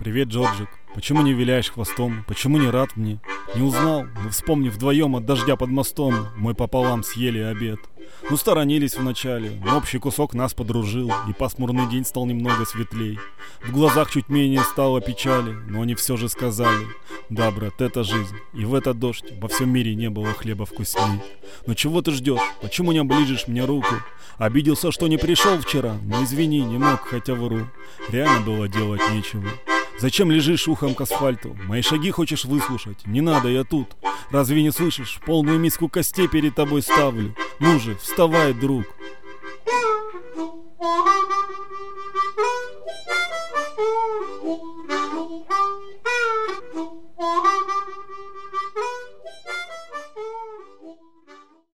Привет, Джорджик. Почему не виляешь хвостом? Почему не рад мне? Не узнал? Мы вспомни вдвоем от дождя под мостом. Мы пополам съели обед. Ну, сторонились вначале, но общий кусок нас подружил, и пасмурный день стал немного светлей. В глазах чуть менее стало печали, но они все же сказали, да, брат, это жизнь, и в этот дождь во всем мире не было хлеба вкусней. Но чего ты ждешь? Почему не оближешь мне руку? Обиделся, что не пришел вчера, но извини, не мог, хотя вру. Реально было делать нечего. Зачем лежишь ухом к асфальту? Мои шаги хочешь выслушать? Не надо, я тут. Разве не слышишь? Полную миску костей перед тобой ставлю. Ну же, вставай, друг.